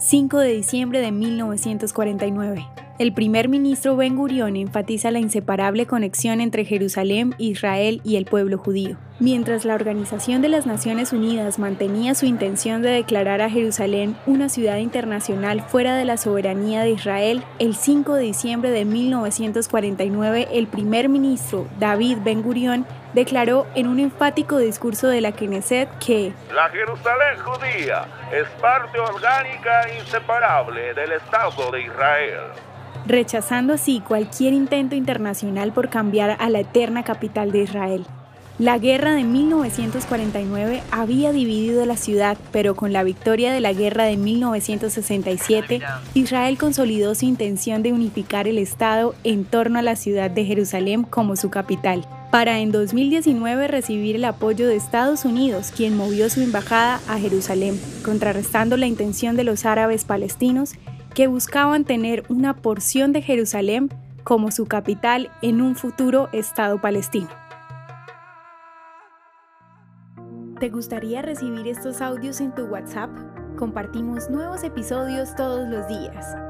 5 de diciembre de 1949. El primer ministro Ben Gurion enfatiza la inseparable conexión entre Jerusalén, Israel y el pueblo judío. Mientras la Organización de las Naciones Unidas mantenía su intención de declarar a Jerusalén una ciudad internacional fuera de la soberanía de Israel, el 5 de diciembre de 1949 el primer ministro David Ben Gurion declaró en un enfático discurso de la Knesset que la Jerusalén judía es parte orgánica e inseparable del Estado de Israel rechazando así cualquier intento internacional por cambiar a la eterna capital de Israel. La guerra de 1949 había dividido la ciudad, pero con la victoria de la guerra de 1967, Israel consolidó su intención de unificar el Estado en torno a la ciudad de Jerusalén como su capital, para en 2019 recibir el apoyo de Estados Unidos, quien movió su embajada a Jerusalén, contrarrestando la intención de los árabes palestinos que buscaban tener una porción de Jerusalén como su capital en un futuro Estado palestino. ¿Te gustaría recibir estos audios en tu WhatsApp? Compartimos nuevos episodios todos los días.